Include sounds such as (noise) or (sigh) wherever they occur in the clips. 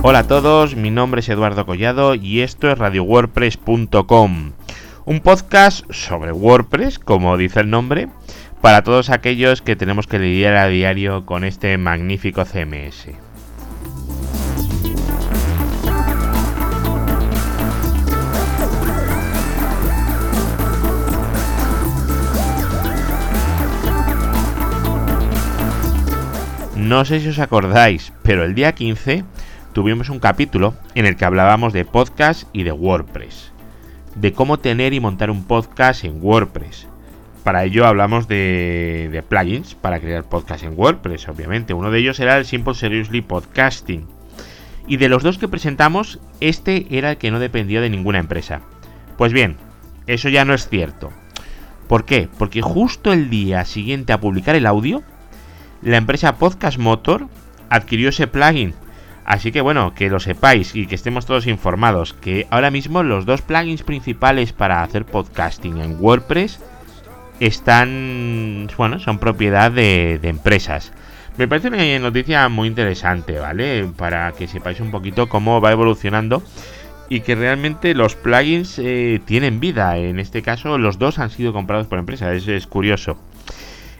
Hola a todos, mi nombre es Eduardo Collado y esto es radiowordpress.com, un podcast sobre WordPress, como dice el nombre, para todos aquellos que tenemos que lidiar a diario con este magnífico CMS. No sé si os acordáis, pero el día 15 tuvimos un capítulo en el que hablábamos de podcast y de WordPress. De cómo tener y montar un podcast en WordPress. Para ello hablamos de, plugins para crear podcast en WordPress, obviamente. Uno de ellos era el Simple Seriously Podcasting. Y de los dos que presentamos, este era el que no dependía de ninguna empresa. Pues bien, eso ya no es cierto. ¿Por qué? Porque justo el día siguiente a publicar el audio, la empresa Podcast Motor adquirió ese plugin. Así que bueno, que lo sepáis y que estemos todos informados que ahora mismo los dos plugins principales para hacer podcasting en WordPress están, bueno, son propiedad de, empresas. Me parece una noticia muy interesante, ¿vale? Para que sepáis un poquito cómo va evolucionando y que realmente los plugins eh, tienen vida. En este caso, los dos han sido comprados por empresas. Es curioso.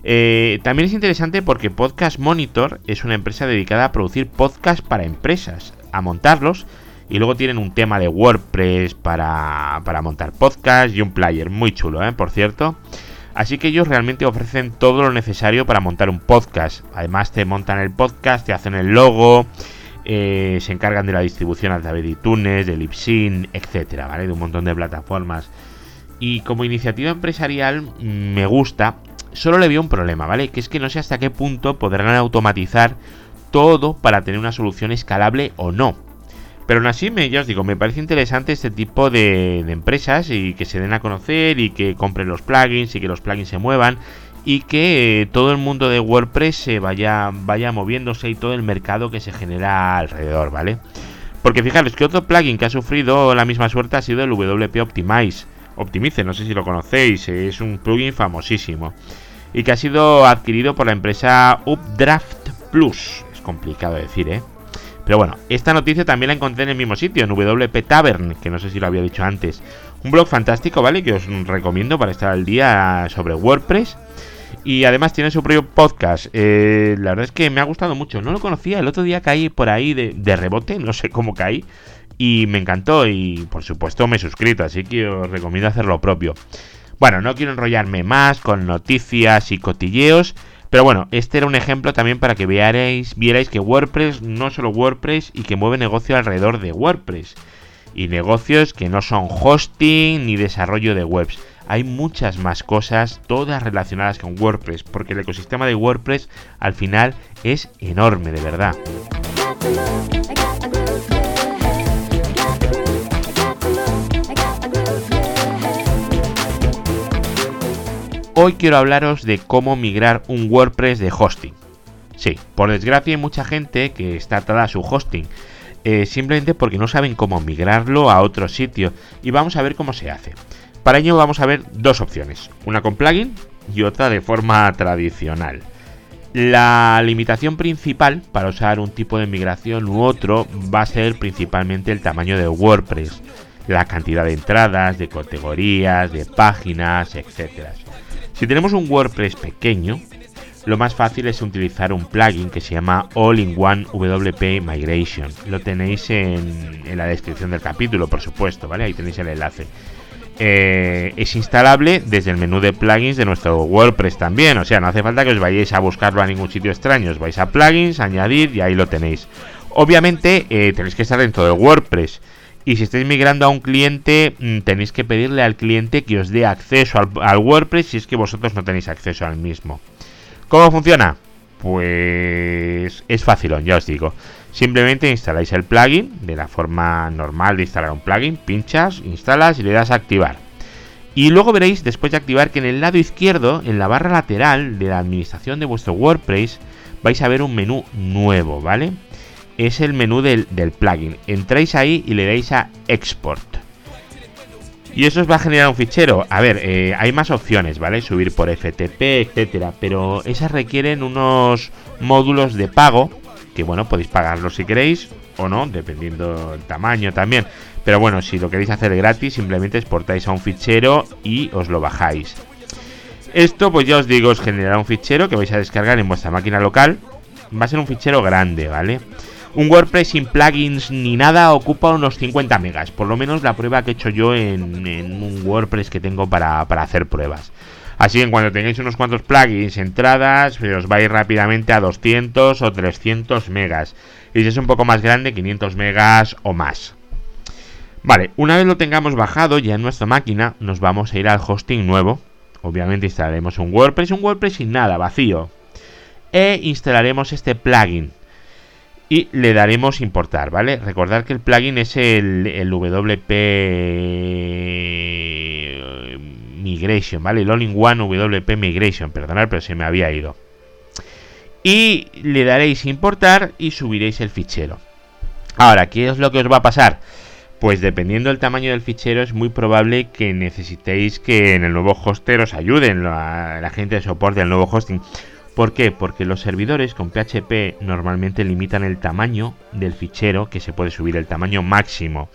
Eh, también es interesante porque Podcast Monitor es una empresa dedicada a producir podcasts para empresas, a montarlos y luego tienen un tema de WordPress para, montar podcasts y un player muy chulo, ¿eh? por cierto. Así que ellos realmente ofrecen todo lo necesario para montar un podcast. Además te montan el podcast, te hacen el logo, eh, se encargan de la distribución a través de iTunes, de Libsyn, etcétera, ¿vale? De un montón de plataformas. Y como iniciativa empresarial me gusta Solo le veo un problema, ¿vale? Que es que no sé hasta qué punto podrán automatizar todo para tener una solución escalable o no. Pero aún así, ya os digo, me parece interesante este tipo de, empresas y que se den a conocer y que compren los plugins y que los plugins se muevan y que eh, todo el mundo de WordPress se vaya, vaya moviéndose y todo el mercado que se genera alrededor, ¿vale? Porque fijaros que otro plugin que ha sufrido la misma suerte ha sido el WP Optimize. Optimize, no sé si lo conocéis, es un plugin famosísimo y que ha sido adquirido por la empresa Updraft Plus. Es complicado decir, ¿eh? Pero bueno, esta noticia también la encontré en el mismo sitio, en WP Tavern, que no sé si lo había dicho antes. Un blog fantástico, ¿vale? Que os recomiendo para estar al día sobre WordPress. Y además tiene su propio podcast. Eh, la verdad es que me ha gustado mucho. No lo conocía. El otro día caí por ahí de rebote. No sé cómo caí. Y me encantó. Y por supuesto me he suscrito. Así que os recomiendo hacer lo propio. Bueno, no quiero enrollarme más con noticias y cotilleos, pero bueno, este era un ejemplo también para que veáis, vierais que WordPress no solo WordPress y que mueve negocio alrededor de WordPress. Y negocios que no son hosting ni desarrollo de webs. Hay muchas más cosas, todas relacionadas con WordPress, porque el ecosistema de WordPress al final es enorme, de verdad. Hoy quiero hablaros de cómo migrar un WordPress de hosting. Sí, por desgracia hay mucha gente que está atada a su hosting, eh, simplemente porque no saben cómo migrarlo a otro sitio y vamos a ver cómo se hace. Para ello vamos a ver dos opciones, una con plugin y otra de forma tradicional. La limitación principal para usar un tipo de migración u otro va a ser principalmente el tamaño de WordPress, la cantidad de entradas, de categorías, de páginas, etc. Si tenemos un WordPress pequeño, lo más fácil es utilizar un plugin que se llama All-in-One WP Migration. Lo tenéis en, la descripción del capítulo, por supuesto, ¿vale? Ahí tenéis el enlace. Eh, es instalable desde el menú de plugins de nuestro WordPress también. O sea, no hace falta que os vayáis a buscarlo a ningún sitio extraño. Os vais a plugins, añadir y ahí lo tenéis. Obviamente eh, tenéis que estar dentro de WordPress. Y si estáis migrando a un cliente, mm, tenéis que pedirle al cliente que os dé acceso al, WordPress si es que vosotros no tenéis acceso al mismo. ¿Cómo funciona? Pues es fácil, ya os digo. Simplemente instaláis el plugin de la forma normal de instalar un plugin, pinchas, instalas y le das a activar. Y luego veréis, después de activar, que en el lado izquierdo, en la barra lateral de la administración de vuestro WordPress, vais a ver un menú nuevo, ¿vale? Es el menú del, plugin. Entráis ahí y le dais a Export. Y eso os va a generar un fichero. A ver, eh, hay más opciones, ¿vale? Subir por FTP, etcétera. Pero esas requieren unos módulos de pago. Que bueno, podéis pagarlos si queréis. o no, dependiendo del tamaño también. Pero bueno, si lo queréis hacer gratis, simplemente exportáis a un fichero y os lo bajáis. Esto, pues ya os digo, os generará un fichero que vais a descargar en vuestra máquina local. Va a ser un fichero grande, ¿vale? Un WordPress sin plugins ni nada ocupa unos 50 megas. Por lo menos la prueba que he hecho yo en, un WordPress que tengo para, para hacer pruebas. Así que cuando tengáis unos cuantos plugins, entradas, os vais rápidamente a 200 o 300 megas. Y si es un poco más grande, 500 megas o más. Vale, una vez lo tengamos bajado ya en nuestra máquina, nos vamos a ir al hosting nuevo. Obviamente instalaremos un WordPress, un WordPress sin nada, vacío. E instalaremos este plugin. Y le daremos importar, ¿vale? Recordad que el plugin es el, el WP Migration, ¿vale? El All-in-One WP Migration, perdonad, pero se me había ido. Y le daréis importar y subiréis el fichero. Ahora, ¿qué es lo que os va a pasar? Pues dependiendo del tamaño del fichero es muy probable que necesitéis que en el nuevo hoster os ayuden la, la gente de soporte del nuevo hosting. ¿Por qué? Porque los servidores con PHP normalmente limitan el tamaño del fichero que se puede subir, el tamaño máximo.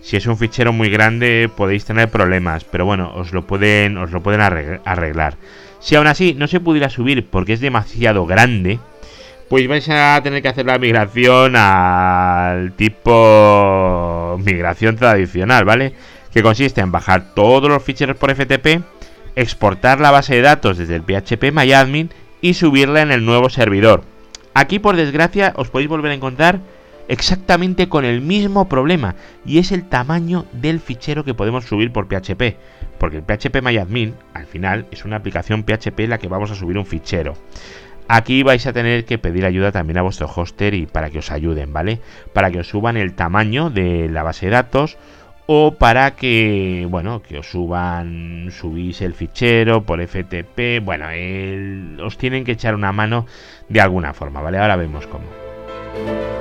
Si es un fichero muy grande podéis tener problemas, pero bueno, os lo pueden, os lo pueden arreglar. Si aún así no se pudiera subir porque es demasiado grande, pues vais a tener que hacer la migración al tipo migración tradicional, ¿vale? Que consiste en bajar todos los ficheros por FTP, exportar la base de datos desde el PHP MyAdmin y subirla en el nuevo servidor. Aquí por desgracia os podéis volver a encontrar exactamente con el mismo problema y es el tamaño del fichero que podemos subir por PHP, porque el PHP MyAdmin al final es una aplicación PHP en la que vamos a subir un fichero. Aquí vais a tener que pedir ayuda también a vuestro hoster y para que os ayuden, ¿vale? Para que os suban el tamaño de la base de datos o para que, bueno, que os suban, subís el fichero por FTP, bueno, os tienen que echar una mano de alguna forma, ¿vale? Ahora vemos cómo.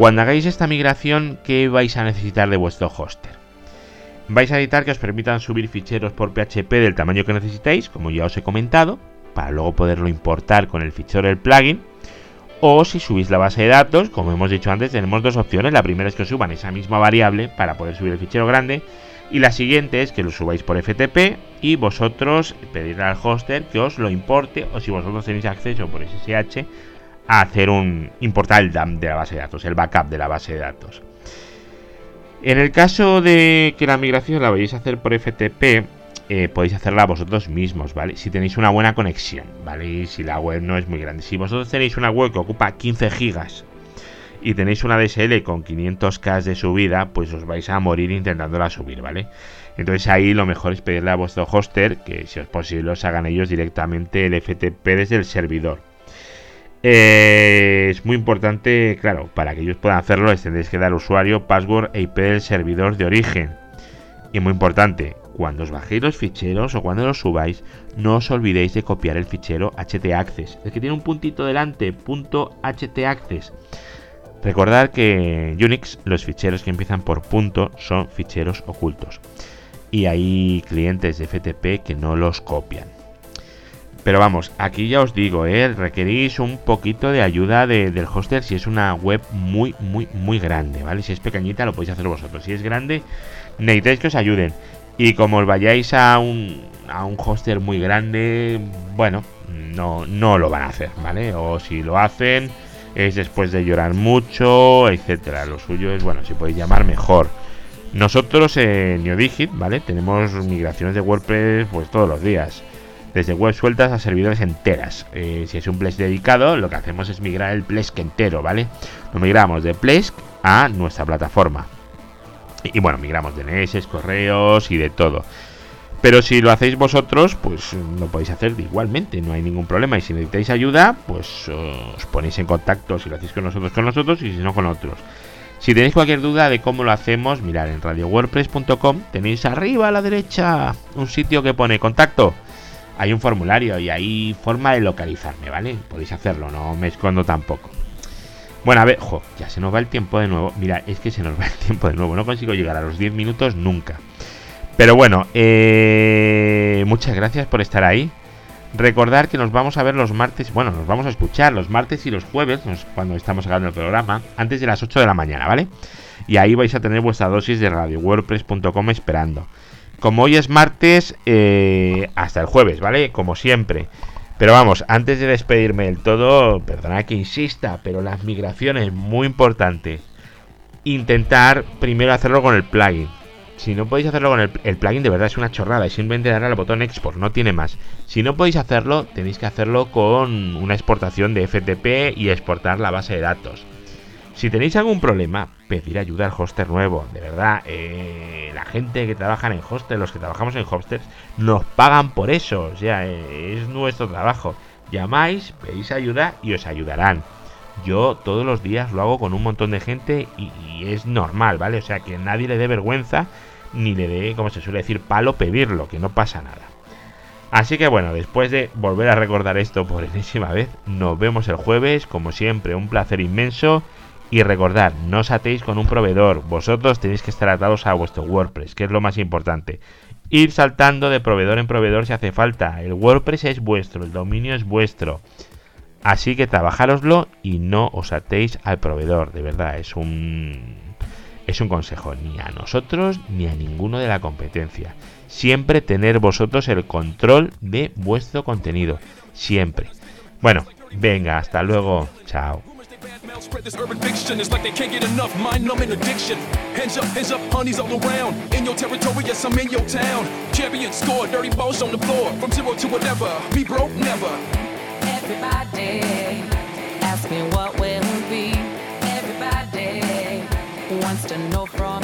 Cuando hagáis esta migración, ¿qué vais a necesitar de vuestro hoster? Vais a necesitar que os permitan subir ficheros por PHP del tamaño que necesitéis, como ya os he comentado, para luego poderlo importar con el fichero del plugin. O si subís la base de datos, como hemos dicho antes, tenemos dos opciones. La primera es que os suban esa misma variable para poder subir el fichero grande. Y la siguiente es que lo subáis por FTP y vosotros pedirle al hoster que os lo importe o si vosotros tenéis acceso por SSH a hacer un importar el DAM de la base de datos, el backup de la base de datos. En el caso de que la migración la vayáis a hacer por FTP, eh, podéis hacerla vosotros mismos, ¿vale? Si tenéis una buena conexión, ¿vale? Y si la web no es muy grande. Si vosotros tenéis una web que ocupa 15 gigas y tenéis una DSL con 500k de subida, pues os vais a morir intentándola subir, ¿vale? Entonces ahí lo mejor es pedirle a vuestro hoster que si es posible os hagan ellos directamente el FTP desde el servidor. Eh, es muy importante, claro, para que ellos puedan hacerlo les tendréis que dar usuario, password e IP del servidor de origen. Y muy importante, cuando os bajéis los ficheros o cuando los subáis, no os olvidéis de copiar el fichero htaccess. El que tiene un puntito delante, punto htaccess. Recordad que en Unix los ficheros que empiezan por punto son ficheros ocultos. Y hay clientes de FTP que no los copian. Pero vamos, aquí ya os digo, ¿eh? requerís un poquito de ayuda del hoster si es una web muy, muy, muy grande, ¿vale? Si es pequeñita lo podéis hacer vosotros. Si es grande, necesitáis que os ayuden. Y como os vayáis a un, a un hoster muy grande, bueno, no, no lo van a hacer, ¿vale? O si lo hacen, es después de llorar mucho, etcétera. Lo suyo es, bueno, si podéis llamar mejor. Nosotros en NeoDigit, ¿vale? Tenemos migraciones de WordPress pues todos los días desde web sueltas a servidores enteras. Eh, si es un Plesk dedicado, lo que hacemos es migrar el Plesk entero, ¿vale? Lo migramos de Plesk a nuestra plataforma. Y, bueno, migramos DNS, correos y de todo. Pero si lo hacéis vosotros, pues lo podéis hacer igualmente, no hay ningún problema. Y si necesitáis ayuda, pues os ponéis en contacto, si lo hacéis con nosotros, con nosotros y si no con otros. Si tenéis cualquier duda de cómo lo hacemos, mirad en radiowordpress.com, tenéis arriba a la derecha un sitio que pone contacto hay un formulario y hay forma de localizarme, ¿vale? Podéis hacerlo, no me escondo tampoco. Bueno, a ver, jo, ya se nos va el tiempo de nuevo. Mira, es que se nos va el tiempo de nuevo. No consigo llegar a los 10 minutos nunca. Pero bueno, eh, muchas gracias por estar ahí. Recordar que nos vamos a ver los martes, bueno, nos vamos a escuchar los martes y los jueves, cuando estamos sacando el programa, antes de las 8 de la mañana, ¿vale? Y ahí vais a tener vuestra dosis de radiowordpress.com esperando. Como hoy es martes, eh, hasta el jueves, ¿vale? Como siempre. Pero vamos, antes de despedirme del todo, perdona que insista, pero las migraciones, muy importante. Intentar primero hacerlo con el plugin. Si no podéis hacerlo con el, plugin, de verdad es una chorrada. Y simplemente darle al botón export, no tiene más. Si no podéis hacerlo, tenéis que hacerlo con una exportación de FTP y exportar la base de datos. Si tenéis algún problema, pedir ayuda al hoster nuevo. De verdad, eh, la gente que trabaja en hostels, los que trabajamos en hostels, nos pagan por eso. O sea, eh, es nuestro trabajo. Llamáis, pedís ayuda y os ayudarán. Yo todos los días lo hago con un montón de gente y, y es normal, ¿vale? O sea, que nadie le dé vergüenza ni le dé, como se suele decir, palo pedirlo, que no pasa nada. Así que bueno, después de volver a recordar esto por (laughs) enésima vez, nos vemos el jueves, como siempre, un placer inmenso. Y recordad, no os atéis con un proveedor, vosotros tenéis que estar atados a vuestro WordPress, que es lo más importante. Ir saltando de proveedor en proveedor si hace falta. El WordPress es vuestro, el dominio es vuestro. Así que trabajároslo y no os atéis al proveedor, de verdad, es un es un consejo ni a nosotros ni a ninguno de la competencia. Siempre tener vosotros el control de vuestro contenido, siempre. Bueno, venga, hasta luego, chao. Mouth spread this urban fiction. It's like they can't get enough mind numbing addiction. Hands up, hands up, honeys all around. In your territory, yes, I'm in your town. Champion score, dirty balls on the floor. From zero to whatever, be broke never. Everybody asking what will be. Everybody wants to know from.